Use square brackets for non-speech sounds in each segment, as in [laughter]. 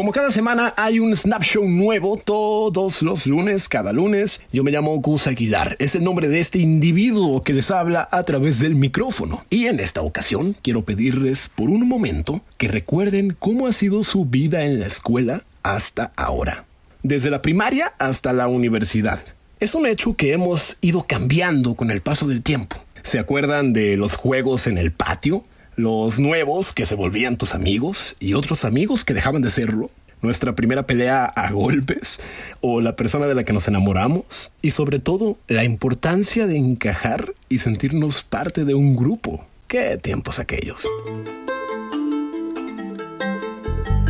Como cada semana hay un Snap Show nuevo todos los lunes, cada lunes. Yo me llamo Gus Aguilar. Es el nombre de este individuo que les habla a través del micrófono. Y en esta ocasión quiero pedirles por un momento que recuerden cómo ha sido su vida en la escuela hasta ahora. Desde la primaria hasta la universidad. Es un hecho que hemos ido cambiando con el paso del tiempo. ¿Se acuerdan de los juegos en el patio? Los nuevos que se volvían tus amigos y otros amigos que dejaban de serlo, nuestra primera pelea a golpes o la persona de la que nos enamoramos y sobre todo la importancia de encajar y sentirnos parte de un grupo. ¿Qué tiempos aquellos?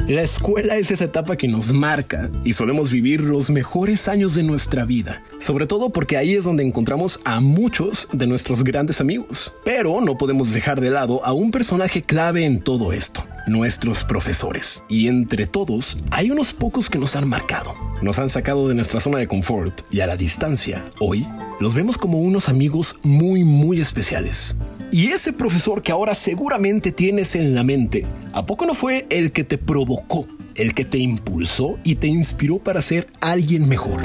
La escuela es esa etapa que nos marca y solemos vivir los mejores años de nuestra vida, sobre todo porque ahí es donde encontramos a muchos de nuestros grandes amigos. Pero no podemos dejar de lado a un personaje clave en todo esto, nuestros profesores. Y entre todos hay unos pocos que nos han marcado, nos han sacado de nuestra zona de confort y a la distancia, hoy los vemos como unos amigos muy muy especiales. Y ese profesor que ahora seguramente tienes en la mente, ¿a poco no fue el que te provocó, el que te impulsó y te inspiró para ser alguien mejor?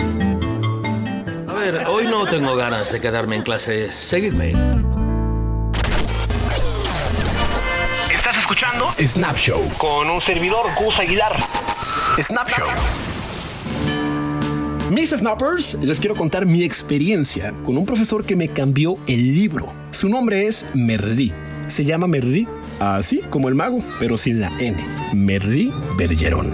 A ver, hoy no tengo ganas de quedarme en clase. Seguidme. Estás escuchando Snap Show con un servidor Gus Aguilar. Snap Show. Mis snappers, les quiero contar mi experiencia con un profesor que me cambió el libro. Su nombre es Merri. Se llama Merri, así como el mago, pero sin la N. Merri Bergeron.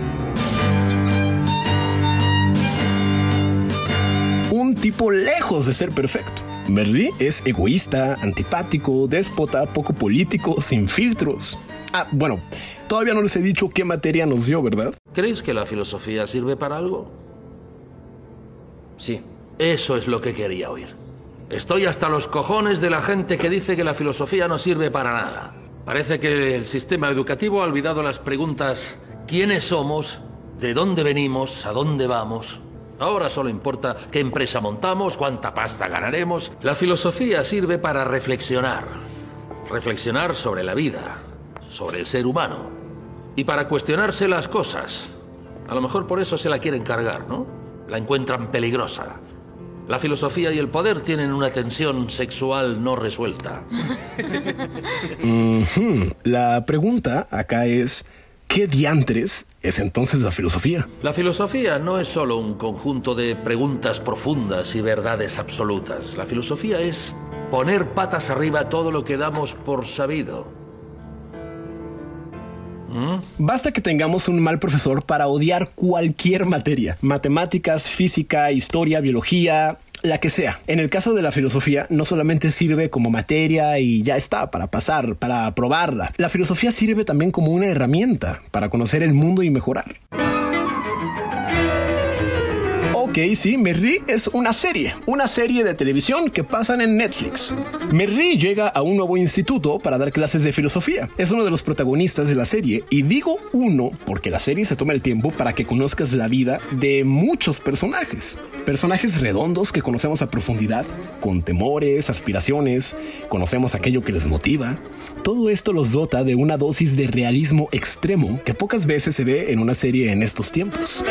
Un tipo lejos de ser perfecto. Merri es egoísta, antipático, déspota, poco político, sin filtros. Ah, bueno, todavía no les he dicho qué materia nos dio, ¿verdad? ¿Crees que la filosofía sirve para algo? Sí, eso es lo que quería oír. Estoy hasta los cojones de la gente que dice que la filosofía no sirve para nada. Parece que el sistema educativo ha olvidado las preguntas ¿quiénes somos? ¿De dónde venimos? ¿A dónde vamos? Ahora solo importa qué empresa montamos, cuánta pasta ganaremos. La filosofía sirve para reflexionar. Reflexionar sobre la vida, sobre el ser humano. Y para cuestionarse las cosas. A lo mejor por eso se la quieren cargar, ¿no? La encuentran peligrosa. La filosofía y el poder tienen una tensión sexual no resuelta. [laughs] La pregunta acá es, ¿qué diantres es entonces la filosofía? La filosofía no es solo un conjunto de preguntas profundas y verdades absolutas. La filosofía es poner patas arriba todo lo que damos por sabido. Basta que tengamos un mal profesor para odiar cualquier materia, matemáticas, física, historia, biología, la que sea. En el caso de la filosofía, no solamente sirve como materia y ya está, para pasar, para aprobarla. La filosofía sirve también como una herramienta para conocer el mundo y mejorar. Ok, sí, Merri es una serie, una serie de televisión que pasan en Netflix. Merri llega a un nuevo instituto para dar clases de filosofía. Es uno de los protagonistas de la serie y digo uno porque la serie se toma el tiempo para que conozcas la vida de muchos personajes. Personajes redondos que conocemos a profundidad, con temores, aspiraciones, conocemos aquello que les motiva. Todo esto los dota de una dosis de realismo extremo que pocas veces se ve en una serie en estos tiempos.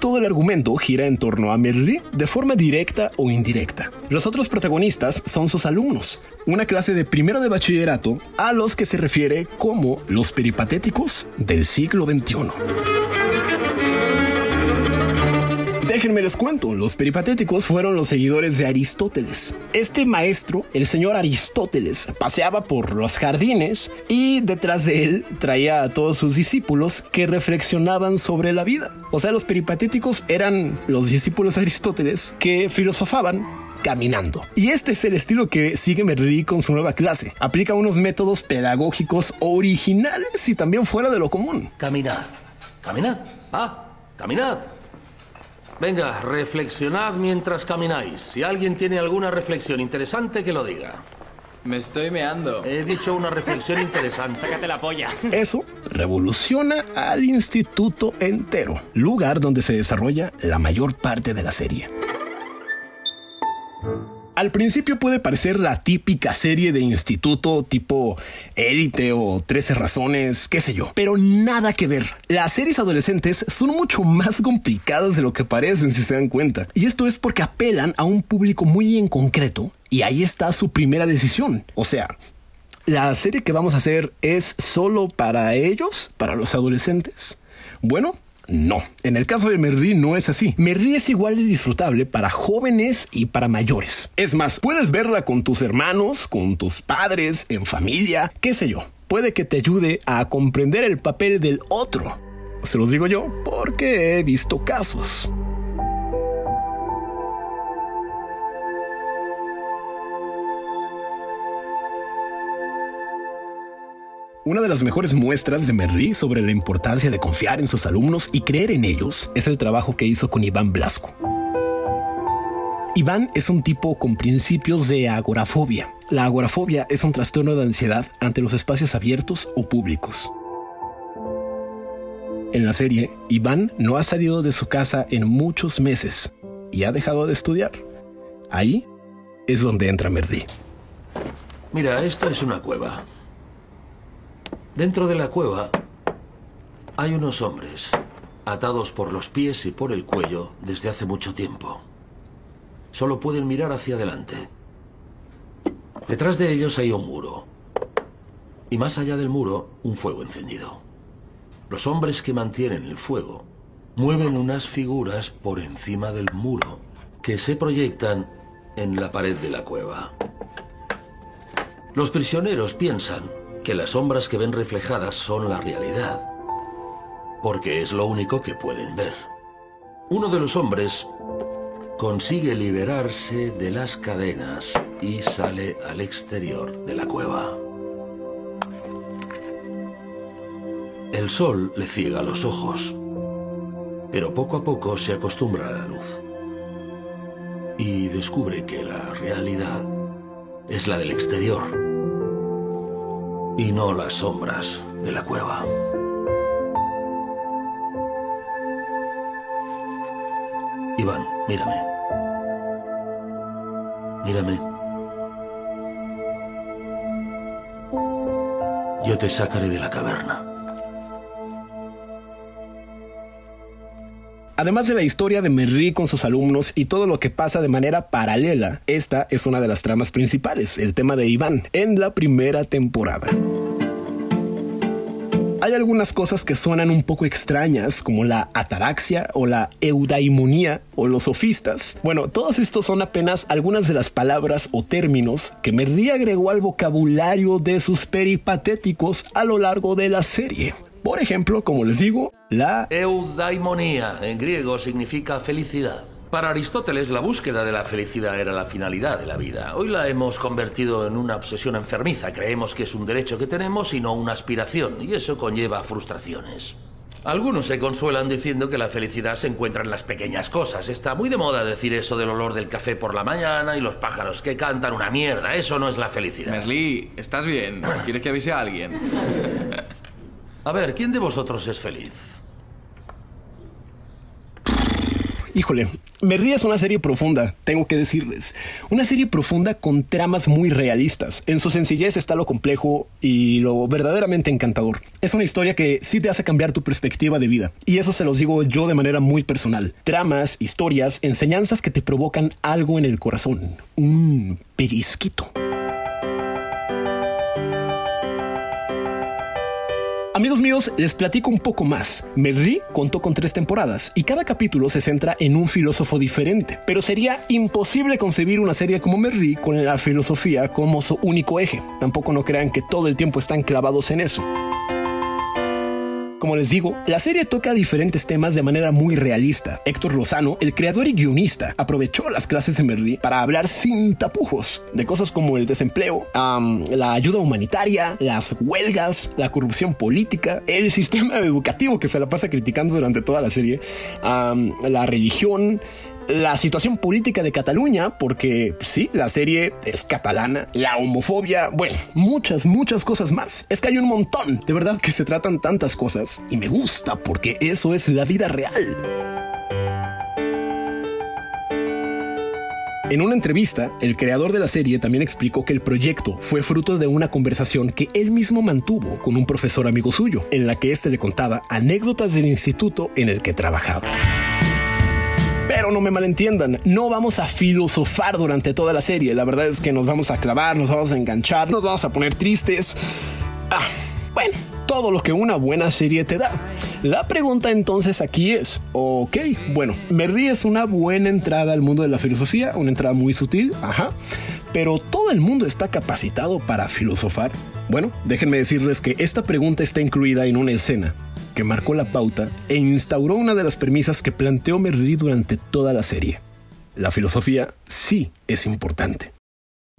Todo el argumento gira en torno a Merli de forma directa o indirecta. Los otros protagonistas son sus alumnos, una clase de primero de bachillerato a los que se refiere como los peripatéticos del siglo XXI. Déjenme les cuento, los peripatéticos fueron los seguidores de Aristóteles. Este maestro, el señor Aristóteles, paseaba por los jardines y detrás de él traía a todos sus discípulos que reflexionaban sobre la vida. O sea, los peripatéticos eran los discípulos de Aristóteles que filosofaban caminando. Y este es el estilo que sigue Merri con su nueva clase. Aplica unos métodos pedagógicos originales y también fuera de lo común. Caminad, caminad, ah, caminad. Venga, reflexionad mientras camináis. Si alguien tiene alguna reflexión interesante, que lo diga. Me estoy meando. He dicho una reflexión interesante. Sácate la polla. Eso revoluciona al instituto entero, lugar donde se desarrolla la mayor parte de la serie. Al principio puede parecer la típica serie de instituto tipo Élite o 13 razones, qué sé yo, pero nada que ver. Las series adolescentes son mucho más complicadas de lo que parecen si se dan cuenta. Y esto es porque apelan a un público muy en concreto y ahí está su primera decisión. O sea, la serie que vamos a hacer es solo para ellos, para los adolescentes. Bueno, no, en el caso de Merri no es así. Merri es igual de disfrutable para jóvenes y para mayores. Es más, puedes verla con tus hermanos, con tus padres, en familia, qué sé yo. Puede que te ayude a comprender el papel del otro. Se los digo yo porque he visto casos. Una de las mejores muestras de Merri sobre la importancia de confiar en sus alumnos y creer en ellos es el trabajo que hizo con Iván Blasco. Iván es un tipo con principios de agorafobia. La agorafobia es un trastorno de ansiedad ante los espacios abiertos o públicos. En la serie, Iván no ha salido de su casa en muchos meses y ha dejado de estudiar. Ahí es donde entra Merri. Mira, esto es una cueva. Dentro de la cueva hay unos hombres atados por los pies y por el cuello desde hace mucho tiempo. Solo pueden mirar hacia adelante. Detrás de ellos hay un muro. Y más allá del muro, un fuego encendido. Los hombres que mantienen el fuego mueven unas figuras por encima del muro que se proyectan en la pared de la cueva. Los prisioneros piensan que las sombras que ven reflejadas son la realidad, porque es lo único que pueden ver. Uno de los hombres consigue liberarse de las cadenas y sale al exterior de la cueva. El sol le ciega los ojos, pero poco a poco se acostumbra a la luz y descubre que la realidad es la del exterior y no las sombras de la cueva. Iván, mírame. Mírame. Yo te sacaré de la caverna. Además de la historia de Merri con sus alumnos y todo lo que pasa de manera paralela, esta es una de las tramas principales, el tema de Iván, en la primera temporada. Hay algunas cosas que suenan un poco extrañas, como la ataraxia o la eudaimonía o los sofistas. Bueno, todos estos son apenas algunas de las palabras o términos que Merri agregó al vocabulario de sus peripatéticos a lo largo de la serie. Por ejemplo, como les digo, la eudaimonía en griego significa felicidad. Para Aristóteles la búsqueda de la felicidad era la finalidad de la vida. Hoy la hemos convertido en una obsesión enfermiza. Creemos que es un derecho que tenemos y no una aspiración, y eso conlleva frustraciones. Algunos se consuelan diciendo que la felicidad se encuentra en las pequeñas cosas. Está muy de moda decir eso del olor del café por la mañana y los pájaros que cantan una mierda. Eso no es la felicidad. Merlí, ¿estás bien? ¿Quieres que avise a alguien? [laughs] A ver, ¿quién de vosotros es feliz? Híjole, me ríes una serie profunda, tengo que decirles. Una serie profunda con tramas muy realistas. En su sencillez está lo complejo y lo verdaderamente encantador. Es una historia que sí te hace cambiar tu perspectiva de vida. Y eso se los digo yo de manera muy personal. Tramas, historias, enseñanzas que te provocan algo en el corazón. Un pellizquito. Amigos míos, les platico un poco más. Merri contó con tres temporadas y cada capítulo se centra en un filósofo diferente, pero sería imposible concebir una serie como Merri con la filosofía como su único eje. Tampoco no crean que todo el tiempo están clavados en eso. Como les digo, la serie toca diferentes temas de manera muy realista. Héctor Lozano, el creador y guionista, aprovechó las clases de Merlí para hablar sin tapujos de cosas como el desempleo, la ayuda humanitaria, las huelgas, la corrupción política, el sistema [laughs] educativo que se la pasa criticando durante toda la serie, la religión, la situación política de Cataluña, porque sí, la serie es catalana, la homofobia, bueno, muchas, muchas cosas más. Es que hay un montón, de verdad que se tratan tantas cosas y me gusta porque eso es la vida real. En una entrevista, el creador de la serie también explicó que el proyecto fue fruto de una conversación que él mismo mantuvo con un profesor amigo suyo, en la que éste le contaba anécdotas del instituto en el que trabajaba. Pero no me malentiendan, no vamos a filosofar durante toda la serie. La verdad es que nos vamos a clavar, nos vamos a enganchar, nos vamos a poner tristes. Ah, bueno, todo lo que una buena serie te da. La pregunta entonces aquí es, ok, bueno, Merry es una buena entrada al mundo de la filosofía, una entrada muy sutil, ajá, pero todo el mundo está capacitado para filosofar. Bueno, déjenme decirles que esta pregunta está incluida en una escena que marcó la pauta e instauró una de las premisas que planteó Merry durante toda la serie. La filosofía sí es importante.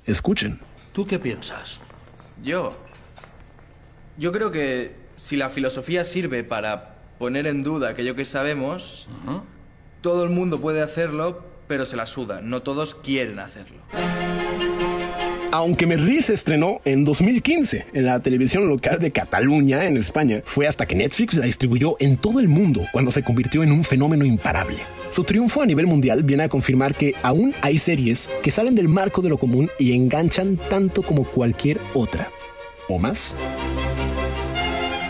Escuchen. ¿Tú qué piensas? Yo. Yo creo que si la filosofía sirve para poner en duda aquello que sabemos, todo el mundo puede hacerlo, pero se la suda. No todos quieren hacerlo. Aunque Merri se estrenó en 2015 en la televisión local de Cataluña, en España, fue hasta que Netflix la distribuyó en todo el mundo cuando se convirtió en un fenómeno imparable. Su triunfo a nivel mundial viene a confirmar que aún hay series que salen del marco de lo común y enganchan tanto como cualquier otra. ¿O más?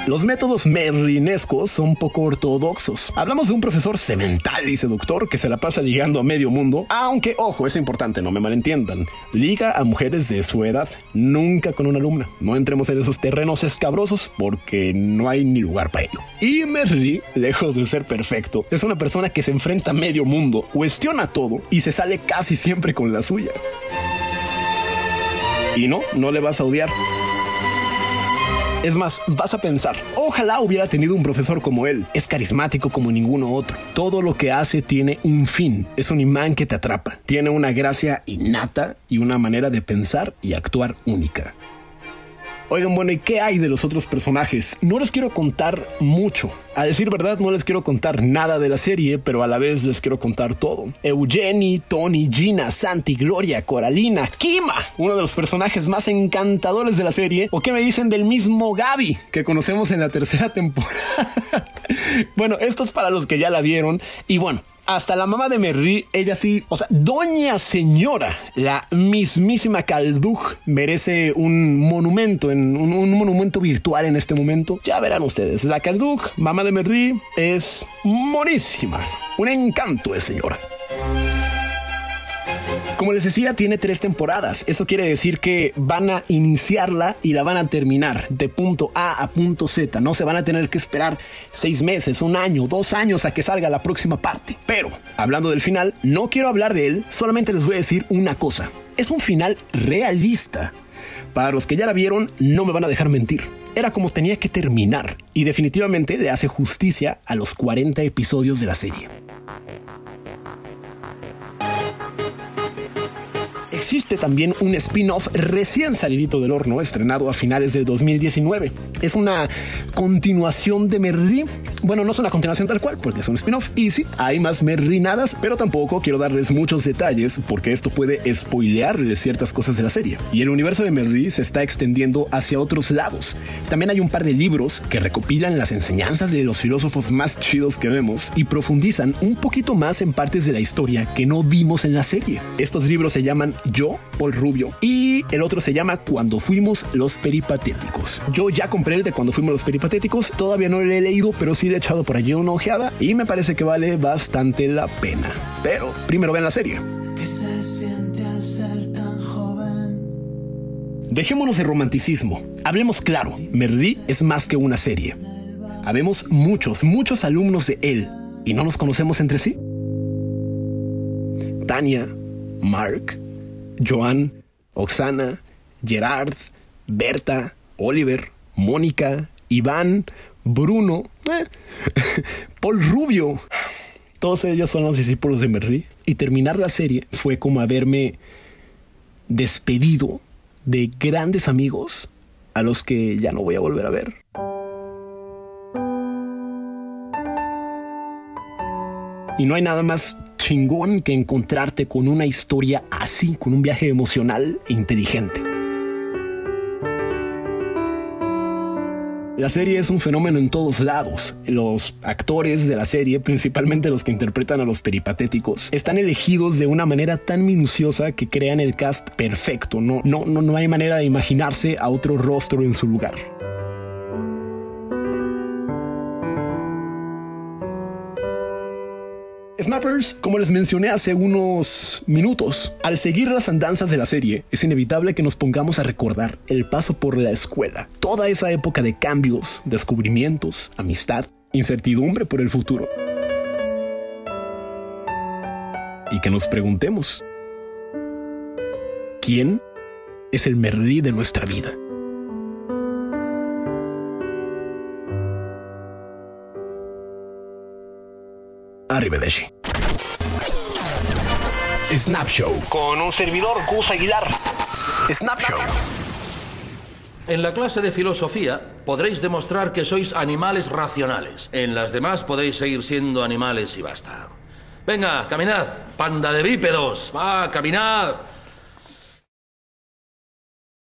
Los métodos merrinescos son poco ortodoxos. Hablamos de un profesor semental y seductor que se la pasa ligando a medio mundo, aunque, ojo, es importante, no me malentiendan, liga a mujeres de su edad, nunca con una alumna. No entremos en esos terrenos escabrosos porque no hay ni lugar para ello. Y Merry, lejos de ser perfecto, es una persona que se enfrenta a medio mundo, cuestiona todo y se sale casi siempre con la suya. Y no, no le vas a odiar. Es más, vas a pensar, ojalá hubiera tenido un profesor como él. Es carismático como ninguno otro. Todo lo que hace tiene un fin. Es un imán que te atrapa. Tiene una gracia innata y una manera de pensar y actuar única. Oigan, bueno, ¿y qué hay de los otros personajes? No les quiero contar mucho. A decir verdad, no les quiero contar nada de la serie, pero a la vez les quiero contar todo. Eugenie, Tony, Gina, Santi, Gloria, Coralina, Kima, uno de los personajes más encantadores de la serie. ¿O qué me dicen del mismo Gaby que conocemos en la tercera [laughs] temporada? bueno, esto es para los que ya la vieron. Y bueno, hasta la mamá de Merry, ella sí, o sea, doña señora, la mismísima Calduj merece un monumento, en un, monumento virtual en este momento. Ya verán ustedes, la Calduj, mamá de Merry, es monísima, un encanto de señora. Como les decía, tiene tres temporadas. Eso quiere decir que van a iniciarla y la van a terminar de punto A a punto Z. No se van a tener que esperar seis meses, un año, dos años a que salga la próxima parte. Pero, hablando del final, no quiero hablar de él, solamente les voy a decir una cosa. Es un final realista. Para los que ya la vieron, no me van a dejar mentir. Era como tenía que terminar y definitivamente le hace justicia a los 40 episodios de la serie. Existe también un spin-off recién salidito del horno, estrenado a finales del 2019. Es una continuación de Merry. Bueno, no es una continuación tal cual, porque es un spin-off. Y sí, hay más Merrinadas, pero tampoco quiero darles muchos detalles, porque esto puede spoilearles ciertas cosas de la serie. Y el universo de Merry se está extendiendo hacia otros lados. También hay un par de libros que recopilan las enseñanzas de los filósofos más chidos que vemos y profundizan un poquito más en partes de la historia que no vimos en la serie. Estos libros se llaman yo, Paul Rubio, y el otro se llama Cuando fuimos los peripatéticos. Yo ya compré el de Cuando fuimos los peripatéticos, todavía no lo he leído, pero sí le he echado por allí una ojeada y me parece que vale bastante la pena. Pero primero vean la serie. Dejémonos de romanticismo. Hablemos claro, Merlí es más que una serie. Habemos muchos, muchos alumnos de él y no nos conocemos entre sí. Tania, Mark, Joan, Oxana, Gerard, Berta, Oliver, Mónica, Iván, Bruno, eh, [laughs] Paul Rubio. Todos ellos son los discípulos de Merry. Y terminar la serie fue como haberme despedido de grandes amigos a los que ya no voy a volver a ver. Y no hay nada más chingón que encontrarte con una historia así, con un viaje emocional e inteligente. La serie es un fenómeno en todos lados. Los actores de la serie, principalmente los que interpretan a los peripatéticos, están elegidos de una manera tan minuciosa que crean el cast perfecto. No, no, no, no hay manera de imaginarse a otro rostro en su lugar. Snappers, como les mencioné hace unos minutos, al seguir las andanzas de la serie, es inevitable que nos pongamos a recordar el paso por la escuela, toda esa época de cambios, descubrimientos, amistad, incertidumbre por el futuro. Y que nos preguntemos, ¿quién es el Merlí de nuestra vida? Arrivederci. Snapshow. Con un servidor, Gus Aguilar. Snapshow. En la clase de filosofía podréis demostrar que sois animales racionales. En las demás podéis seguir siendo animales y basta. Venga, caminad, panda de bípedos. Va, caminad.